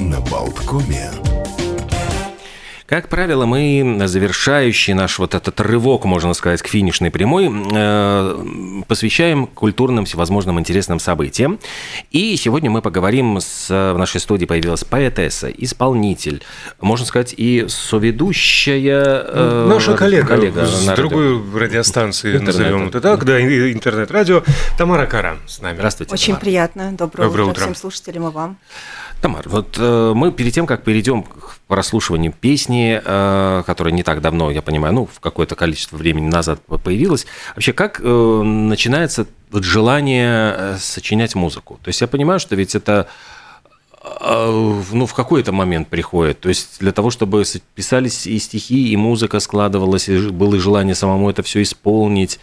на Болткоме. Как правило, мы завершающий наш вот этот рывок, можно сказать, к финишной прямой, э, посвящаем культурным всевозможным интересным событиям. И сегодня мы поговорим с... В нашей студии появилась поэтесса, исполнитель, можно сказать, и соведущая... Э, Наша коллега, коллега с на другой радио. радиостанции, интернет. назовем это так, да, интернет-радио, Тамара Кара с нами. Здравствуйте, Очень Тамара. приятно. Доброе, Доброе утро, утро всем слушателям и вам. Тамар, вот э, мы перед тем, как перейдем к прослушиванию песни, э, которая не так давно, я понимаю, ну, в какое-то количество времени назад появилась, вообще как э, начинается вот желание э, сочинять музыку? То есть я понимаю, что ведь это ну, в какой-то момент приходит. То есть для того, чтобы писались и стихи, и музыка складывалась, и было желание самому это все исполнить.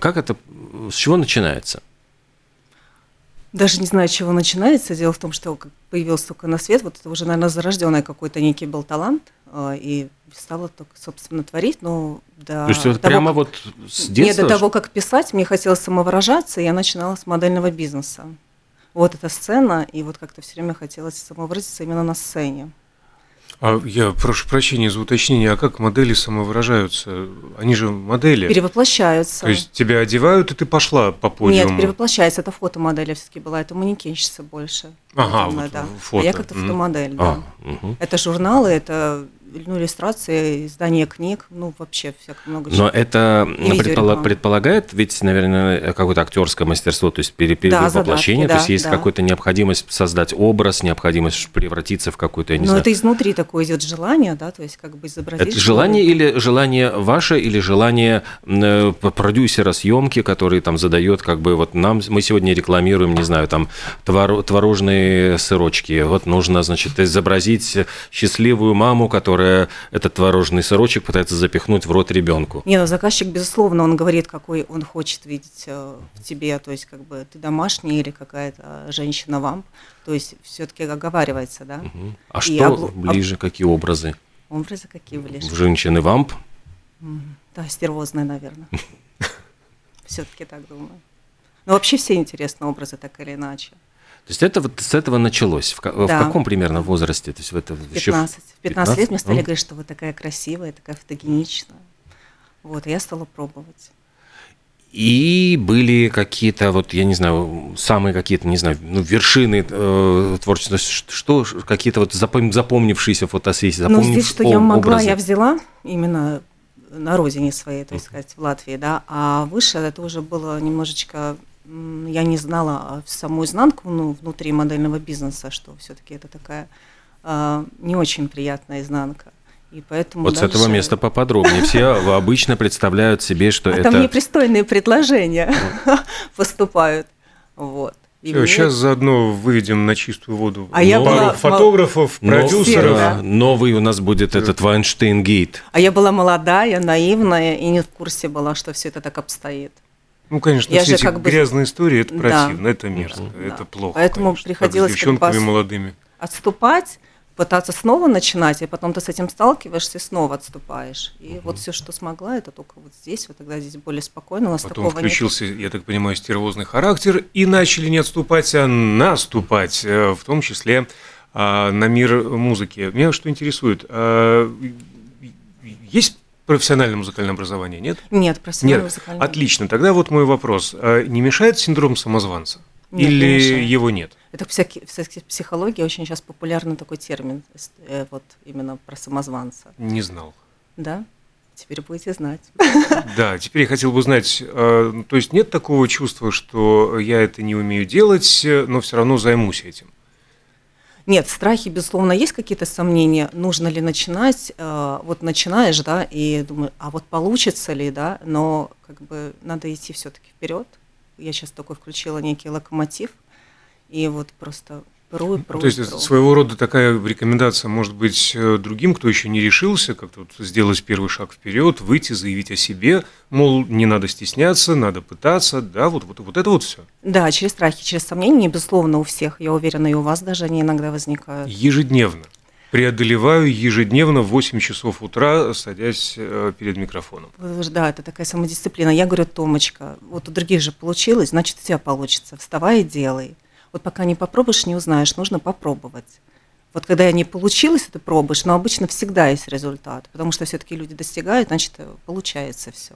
Как это, с чего начинается? Даже не знаю, чего начинается. Дело в том, что появился только на свет, вот это уже, наверное, зарожденный какой-то некий был талант, а, и стала только, собственно, творить, но до То есть того, прямо как... вот с детства? Нет, до того, как писать, мне хотелось самовыражаться, и я начинала с модельного бизнеса. Вот эта сцена, и вот как-то все время хотелось самовыразиться именно на сцене. А я прошу прощения за уточнение, а как модели самовыражаются? Они же модели. Перевоплощаются. То есть тебя одевают, и ты пошла по подиуму? Нет, перевоплощается. Это фотомодель я все-таки была, это манекенщица больше. Ага, вот да. фото. А я как-то фотомодель, mm. да. А, угу. Это журналы, это ну, иллюстрации, издание книг, ну, вообще всяко много чего. Но это предполаг, предполагает ведь, наверное, какое-то актерское мастерство, то есть перевоплощение, да, задатки, то есть да, есть да. какая-то необходимость создать образ, необходимость превратиться в какую-то, я не Но знаю. это изнутри такое идет желание, да, то есть как бы изобразить. Это желание или желание ваше, или желание э, продюсера съемки, который там задает, как бы, вот нам, мы сегодня рекламируем, не знаю, там, творожные сырочки, вот нужно, значит, изобразить счастливую маму, которая которая этот творожный сырочек пытается запихнуть в рот ребенку. Не, ну заказчик, безусловно, он говорит, какой он хочет видеть э, в тебе, то есть как бы ты домашний или какая-то женщина-вамп, то есть все-таки оговаривается, да. Угу. А И что обл... ближе, какие образы? Образы какие ближе? В женщины-вамп? Да, стервозные, наверное. Все-таки так думаю. Но вообще все интересные образы, так или иначе. То есть это вот с этого началось. В, да. в каком примерно возрасте? То есть в это 15. Еще в 15, 15 лет мне стали говорить, что вы такая красивая, такая фотогеничная. Вот, и я стала пробовать. И были какие-то, вот я не знаю, самые какие-то, не знаю, ну, вершины э, творчества, что, какие-то вот запом, запомнившиеся фотосессии, запомнившиеся Ну, здесь, что я могла, образы. я взяла именно на родине своей, то есть сказать, в Латвии, да, а выше это уже было немножечко я не знала саму изнанку ну, внутри модельного бизнеса, что все-таки это такая э, не очень приятная изнанка. И поэтому вот дальше... с этого места поподробнее. Все обычно представляют себе, что а это... Там непристойные предложения поступают. Вот. И Все, мне... Сейчас заодно выведем на чистую воду а я была... фотографов, Но... продюсеров. Да. Новый у нас будет этот Вайнштейн-гейт. А я была молодая, наивная и не в курсе была, что все это так обстоит. Ну, конечно, я все эти как бы... грязные истории, это противно, да. это мерзко, да. это плохо. Поэтому конечно, приходилось как с девчонками как бы молодыми. отступать, пытаться снова начинать, и потом ты с этим сталкиваешься и снова отступаешь. И угу. вот все, что смогла, это только вот здесь, вот тогда здесь более спокойно. У нас потом включился, нет. я так понимаю, стервозный характер, и начали не отступать, а наступать, э, в том числе а, на мир музыки. Меня что интересует, а, есть профессиональное музыкальное образование, нет? Нет, профессиональное нет. музыкальное. Отлично. Тогда вот мой вопрос. А не мешает синдром самозванца? Нет, Или не его нет? Это в психологии очень сейчас популярный такой термин, э, вот именно про самозванца. Не знал. Да? Теперь будете знать. Да, теперь я хотел бы знать, а, то есть нет такого чувства, что я это не умею делать, но все равно займусь этим? Нет, страхи, безусловно, есть какие-то сомнения, нужно ли начинать. Э, вот начинаешь, да, и думаю, а вот получится ли, да, но как бы надо идти все-таки вперед. Я сейчас такой включила некий локомотив, и вот просто Пру, пру, То есть пру. своего рода такая рекомендация может быть э, другим, кто еще не решился, как-то вот сделать первый шаг вперед, выйти, заявить о себе, мол, не надо стесняться, надо пытаться, да, вот, вот, вот это вот все. Да, через страхи, через сомнения, безусловно, у всех, я уверена, и у вас даже они иногда возникают. Ежедневно. Преодолеваю ежедневно в 8 часов утра, садясь э, перед микрофоном. Да, это такая самодисциплина. Я говорю, Томочка, вот у других же получилось, значит, у тебя получится. Вставай и делай. Вот пока не попробуешь, не узнаешь, нужно попробовать. Вот когда не получилось, это пробуешь, но обычно всегда есть результат, потому что все-таки люди достигают, значит, получается все.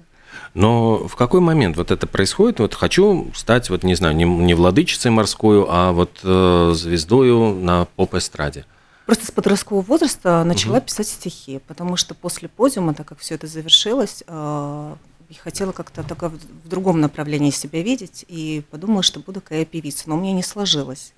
Но в какой момент вот это происходит? Вот хочу стать, вот не знаю, не, не владычицей морской, а вот э, звездою на поп-эстраде. Просто с подросткового возраста начала угу. писать стихи, потому что после подиума, так как все это завершилось, э, хотела как-то только в другом направлении себя видеть и подумала, что буду какая певица, но у меня не сложилось.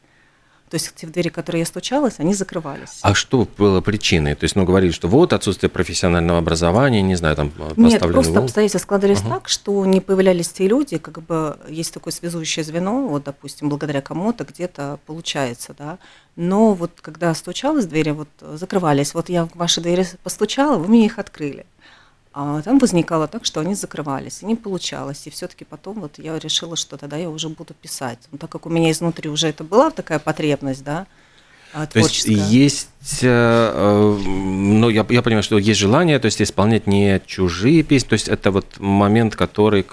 То есть те двери, которые я стучалась, они закрывались. А что было причиной? То есть, ну, говорили, что вот отсутствие профессионального образования, не знаю, там Нет, просто волн. обстоятельства складывались uh так, что не появлялись те люди, как бы есть такое связующее звено, вот, допустим, благодаря кому-то где-то получается, да. Но вот когда стучалась двери, вот закрывались. Вот я в ваши двери постучала, вы мне их открыли. А там возникало так, что они закрывались, и не получалось. И все-таки потом вот я решила, что тогда я уже буду писать. Но так как у меня изнутри уже это была такая потребность, да, творческая. То есть есть, э, э, ну я, я понимаю, что есть желание, то есть исполнять не чужие песни, то есть это вот момент, который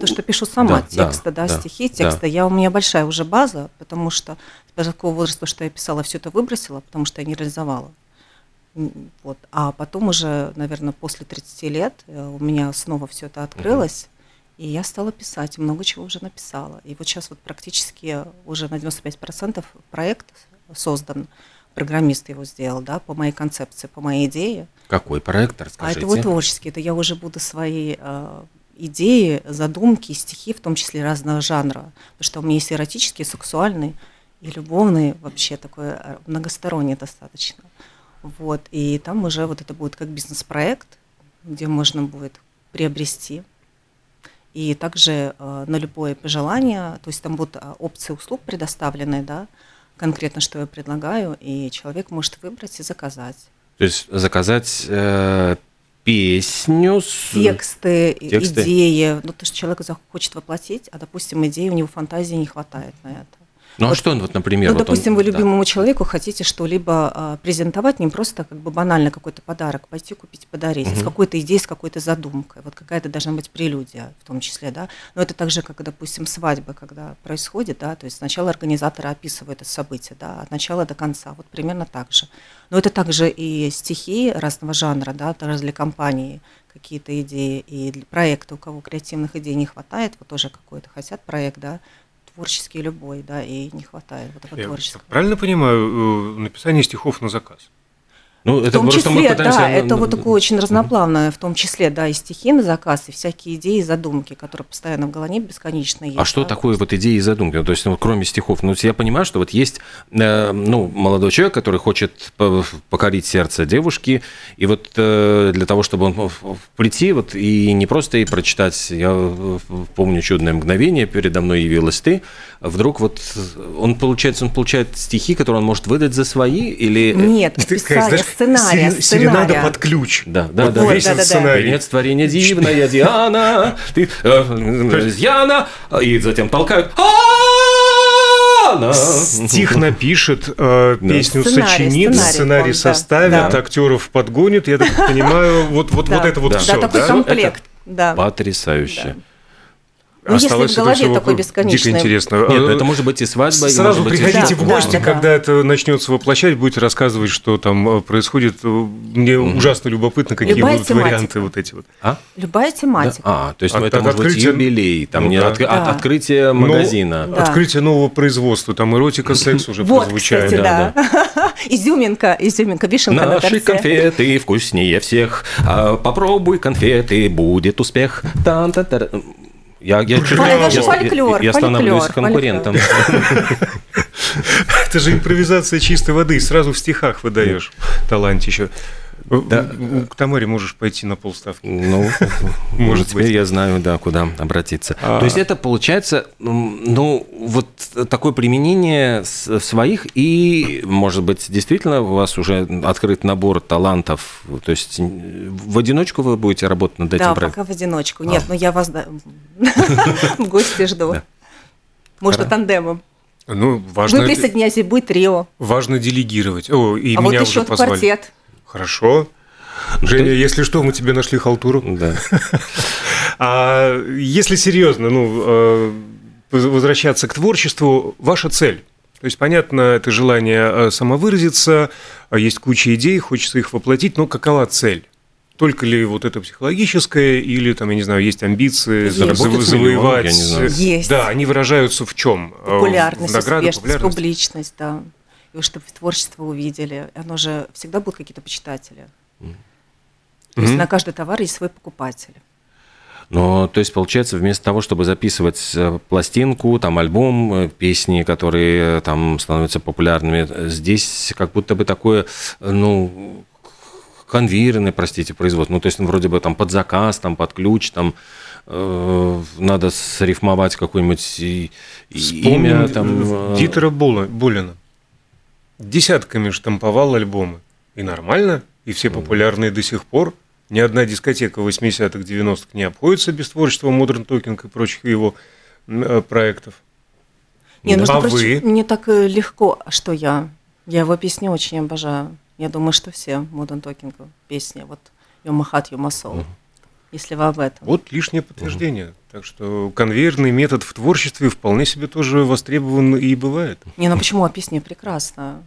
то, что пишу сама да, тексты, да, да, стихи, тексты. Да. Я, у меня большая уже база, потому что с такого возраста, что я писала, все это выбросила, потому что я не реализовала. Вот. А потом уже, наверное, после 30 лет э, у меня снова все это открылось, и я стала писать, много чего уже написала. И вот сейчас вот практически уже на 95% проект создан, программист его сделал, да, по моей концепции, по моей идее. Какой проект, расскажите? А это вот творческий, это я уже буду свои э, идеи, задумки, стихи, в том числе разного жанра, потому что у меня есть эротический, сексуальный и любовный, вообще такой э, многосторонний достаточно. Вот, и там уже вот это будет как бизнес-проект, где можно будет приобрести. И также э, на любое пожелание, то есть там будут э, опции услуг предоставлены, да, конкретно, что я предлагаю, и человек может выбрать и заказать. То есть заказать э, песню с... Тексты, Тексты, идеи. Ну, то, что человек захочет воплотить, а, допустим, идеи у него фантазии не хватает на это. Ну вот, а что он, вот, например? Ну, вот допустим, он, вы любимому да. человеку хотите что-либо а, презентовать, не просто как бы банально какой-то подарок, пойти купить, подарить, угу. с какой-то идеей, с какой-то задумкой. Вот какая-то должна быть прелюдия в том числе, да. Но это также, как, допустим, свадьба, когда происходит, да, то есть сначала организаторы описывают это событие, да, от начала до конца, вот примерно так же. Но это также и стихи разного жанра, да, даже для компании какие-то идеи, и для проекта, у кого креативных идей не хватает, вот тоже какой-то хотят проект, да, творческий любой, да, и не хватает вот этого Я творческого. Правильно понимаю, э, написание стихов на заказ? Ну, это в том числе, мы пытаемся... да, это вот такое очень разноплавное, в том числе, да, и стихи на заказ, и всякие идеи и задумки, которые постоянно в голове бесконечно есть. А что такое вот идеи и задумки? Ну, то есть, ну, кроме стихов, ну, я понимаю, что вот есть, э, ну, молодой человек, который хочет покорить сердце девушки, и вот э, для того, чтобы он прийти, вот, и не просто и прочитать, я помню чудное мгновение, передо мной явилась ты, вдруг вот он, получается, он получает стихи, которые он может выдать за свои, или... Нет, писание сценария. Сирен, серенада под ключ. Да, да, вот, да. Вот, весь да, да, сценарий. Венец творения дивная Диана, ты, э, Диана, и затем толкают. Стих напишет, э, песню сценарий, сочинит, сценарий, сценарий составит, да. актеров подгонит. Я так понимаю, вот, вот, вот это вот все. Да, такой комплект. Да. Потрясающе. Ну, Осталось если в голове такой бесконечный. Дико интересно. Нет, ну, это может быть и свадьба. Сразу и приходите быть... в гости, да, когда да. это начнется воплощать, будете рассказывать, что там э, происходит. Мне угу. ужасно любопытно, какие Любая будут тематика. варианты вот эти вот. А? Любая тематика. Да. А, то есть от, ну, это от может открытия... быть юбилей, там ну, не да. от, да. от открытия магазина. Но, да. Открытие нового производства, там эротика, секс уже вот, прозвучает. Кстати, да. да. изюминка, изюминка, вишенка Наши на конфеты вкуснее всех. А, попробуй конфеты, будет успех. Я, я, чуть, это же фольклор. Я, я становлюсь конкурентом. Это же импровизация чистой воды. Сразу в стихах выдаешь талантище. Да. К Тамаре можешь пойти на полставки. Ну, может теперь быть. я знаю, да, куда обратиться. А... То есть это получается, ну, вот такое применение своих и, может быть, действительно у вас уже открыт набор талантов. То есть в одиночку вы будете работать над этим да, проектом? Да, пока в одиночку. Нет, а. но я вас в гости жду. Можно тандемом. Ну, важно... Вы присоединяйтесь, будет трио. Важно делегировать. О, и а меня вот еще уже позвали. квартет. Хорошо. Женя, Ты... если что, мы тебе нашли халтуру. Да. а если серьезно, ну, э, возвращаться к творчеству, ваша цель То есть, понятно, это желание э, самовыразиться, а есть куча идей, хочется их воплотить, но какова цель? Только ли вот это психологическое, или там, я не знаю, есть амбиции есть. завоевать? Я не знаю. Есть. Да, они выражаются в чем? Э, популярность, в награды, успешность, популярность? публичность, да. И чтобы творчество увидели. Оно же всегда будут какие-то почитатели. Mm-hmm. То есть на каждый товар есть свой покупатель. Но, то есть, получается, вместо того, чтобы записывать э, пластинку, там, альбом, э, песни, которые э, там становятся популярными, здесь как будто бы такое, ну, конвейерное, простите, производство. Ну, то есть, ну, вроде бы там под заказ, там, под ключ, там, э, надо срифмовать какое-нибудь имя. Там, Дитера Булина. Десятками штамповал альбомы. И нормально, и все популярные до сих пор – ни одна дискотека 80-х, 90-х не обходится без творчества Modern Talking и прочих его э, проектов. Не, ну, а вы? Мне так э, легко, что я. Я его песни очень обожаю. Я думаю, что все Modern Talking песни. Вот Йомахат, Йомасол. Угу. Если вы об этом. Вот лишнее подтверждение. Угу. Так что конвейерный метод в творчестве вполне себе тоже востребован и бывает. Не, ну почему? А песня прекрасна.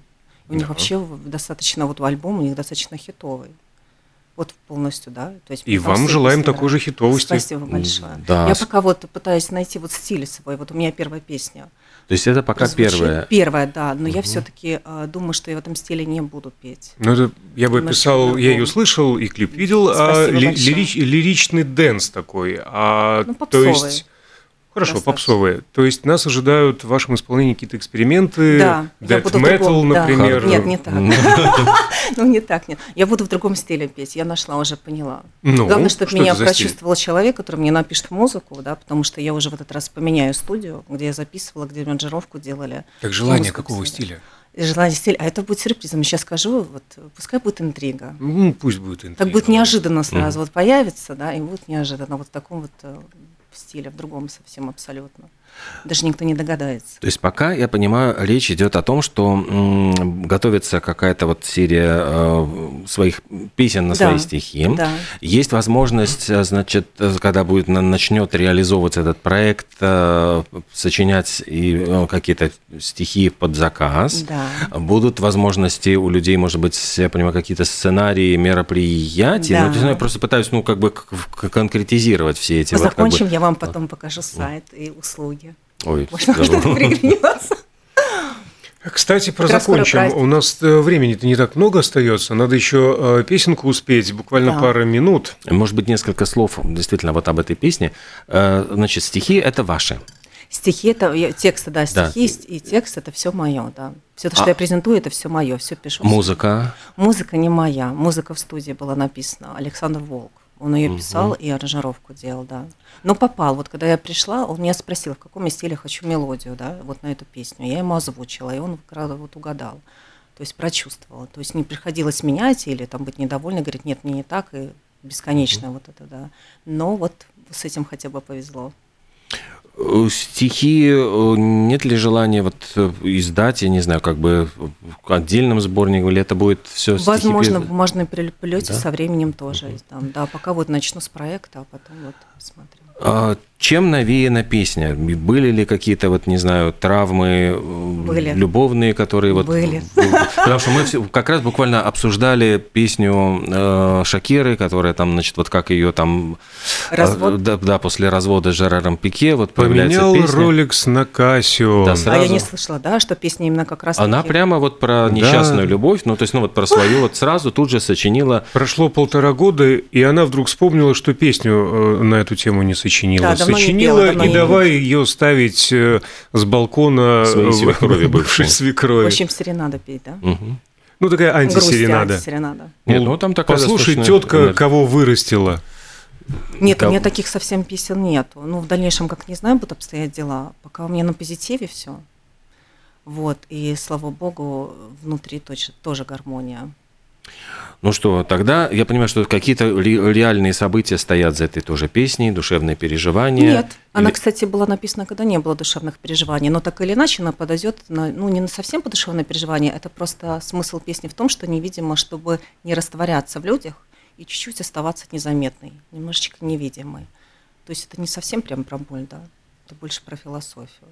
У да. них вообще достаточно, вот у альбома у них достаточно хитовый. Вот полностью, да. То есть, и вам желаем такой же хитовости. Спасибо большое. Да. Я пока вот пытаюсь найти вот стиль свой. Вот у меня первая песня. То есть это пока первая? Первая, да. Но угу. я все-таки э, думаю, что я в этом стиле не буду петь. Ну, это я бы писал, я ее слышал и клип видел, а ли, лирич, лиричный dance такой. А, ну, то есть Хорошо, достаточно. попсовые. То есть нас ожидают в вашем исполнении какие-то эксперименты, да, death metal, например. Да. Нет, не так. Ну, не так, нет. Я буду в другом стиле петь, я нашла, уже поняла. Ну, Главное, чтобы меня прочувствовал человек, который мне напишет музыку, да, потому что я уже в этот раз поменяю студию, где я записывала, где аранжировку делали. Так желание какого стиля? желание стиля, а это будет сюрпризом. Сейчас скажу, вот пускай будет интрига. Ну, пусть будет интрига. Так будет неожиданно сразу, mm. вот появится, да, и будет неожиданно вот в таком вот э, стиле, в другом совсем абсолютно. Даже никто не догадается. То есть пока, я понимаю, речь идет о том, что м, готовится какая-то вот серия э, своих песен на да, свои стихи. Да. Есть возможность, э, значит, когда будет начнет реализовываться этот проект, э, сочинять и э, какие-то стихи под заказ. Да. Будут возможности у людей, может быть, я понимаю, какие-то сценарии мероприятий. Да. Ну, есть, ну, я просто пытаюсь, ну, как бы конкретизировать все эти. Закончим, вот, как бы... я вам потом покажу сайт и услуги. Ой, Можно что-то пригнется. Кстати, про как закончим. У нас э, времени-то не так много остается. Надо еще э, песенку успеть, буквально да. пара минут. Может быть, несколько слов действительно вот об этой песне. Э, значит, стихи это ваши. Стихи это тексты, да, стихи да. и текст это все мое, да. Все то, что а... я презентую, это все мое, все пишу. Музыка. Музыка не моя. Музыка в студии была написана. Александр Волк. Он ее писал угу. и аранжировку делал, да. Но попал. Вот когда я пришла, он меня спросил, в каком я стиле хочу мелодию, да, вот на эту песню. Я ему озвучила, и он вот угадал. То есть прочувствовал. То есть не приходилось менять или там быть недовольной, говорить, нет, мне не так, и бесконечно угу. вот это, да. Но вот с этим хотя бы повезло. Э, стихи, э, нет ли желания вот э, издать, я не знаю, как бы отдельным сборником, или это будет все Возможно, стихи... в бумажном переплете да? со временем тоже. Угу. Там, да, пока вот начну с проекта, а потом вот посмотрим. А чем навеяна песня? Были ли какие-то, вот не знаю, травмы Были. любовные, которые вот... Были. Потому что мы все, как раз буквально обсуждали песню э, Шакиры, которая там, значит, вот как ее там... Э, Развод? да, да, после развода с Жераром Пике, вот Поменял Rolex на Кассио. Да, сразу. А я не слышала, да, что песня именно как раз... Она прямо вот про несчастную да. любовь, ну, то есть, ну, вот про свою, вот сразу тут же сочинила... Прошло полтора года, и она вдруг вспомнила, что песню э, на эту тему не сочинила. Да, сочинила, пела, и давай ее ставить э, с балкона Своей свекрови бывшей свекрови. В общем, серенада петь, да? Угу. Ну, такая антисеренада. антисеренада. Нет, ну, там такая Послушай, тетка, кого вырастила. Нет, как... у меня таких совсем песен нету. Ну, в дальнейшем, как не знаю, будут обстоять дела. Пока у меня на позитиве все. Вот, и слава богу, внутри точно, тоже гармония. Ну что, тогда я понимаю, что какие-то реальные события стоят за этой тоже песней, душевные переживания. Нет, Или... она, кстати, была написана, когда не было душевных переживаний, но так или иначе она подойдет, на, ну не на совсем по душевное переживание, это просто смысл песни в том, что невидимо, чтобы не растворяться в людях и чуть-чуть оставаться незаметной, немножечко невидимой. То есть это не совсем прям про боль, да, это больше про философию.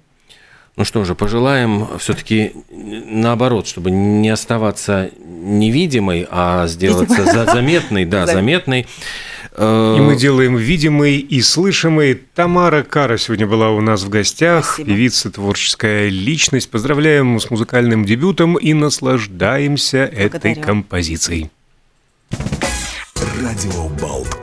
Ну что же, пожелаем все-таки наоборот, чтобы не оставаться невидимой, а сделаться за заметной, да, заметной. И мы делаем видимой и слышимой. Тамара Кара сегодня была у нас в гостях, Спасибо. певица, творческая личность. Поздравляем с музыкальным дебютом и наслаждаемся Благодарю. этой композицией. Радио Болткома.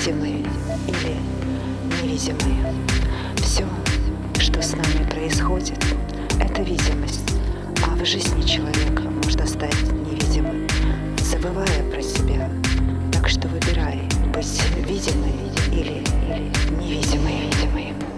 видимые или невидимые. Все, что с нами происходит, это видимость, а в жизни человека можно стать невидимым, забывая про себя. Так что выбирай быть видимой или, или невидимой. видимой.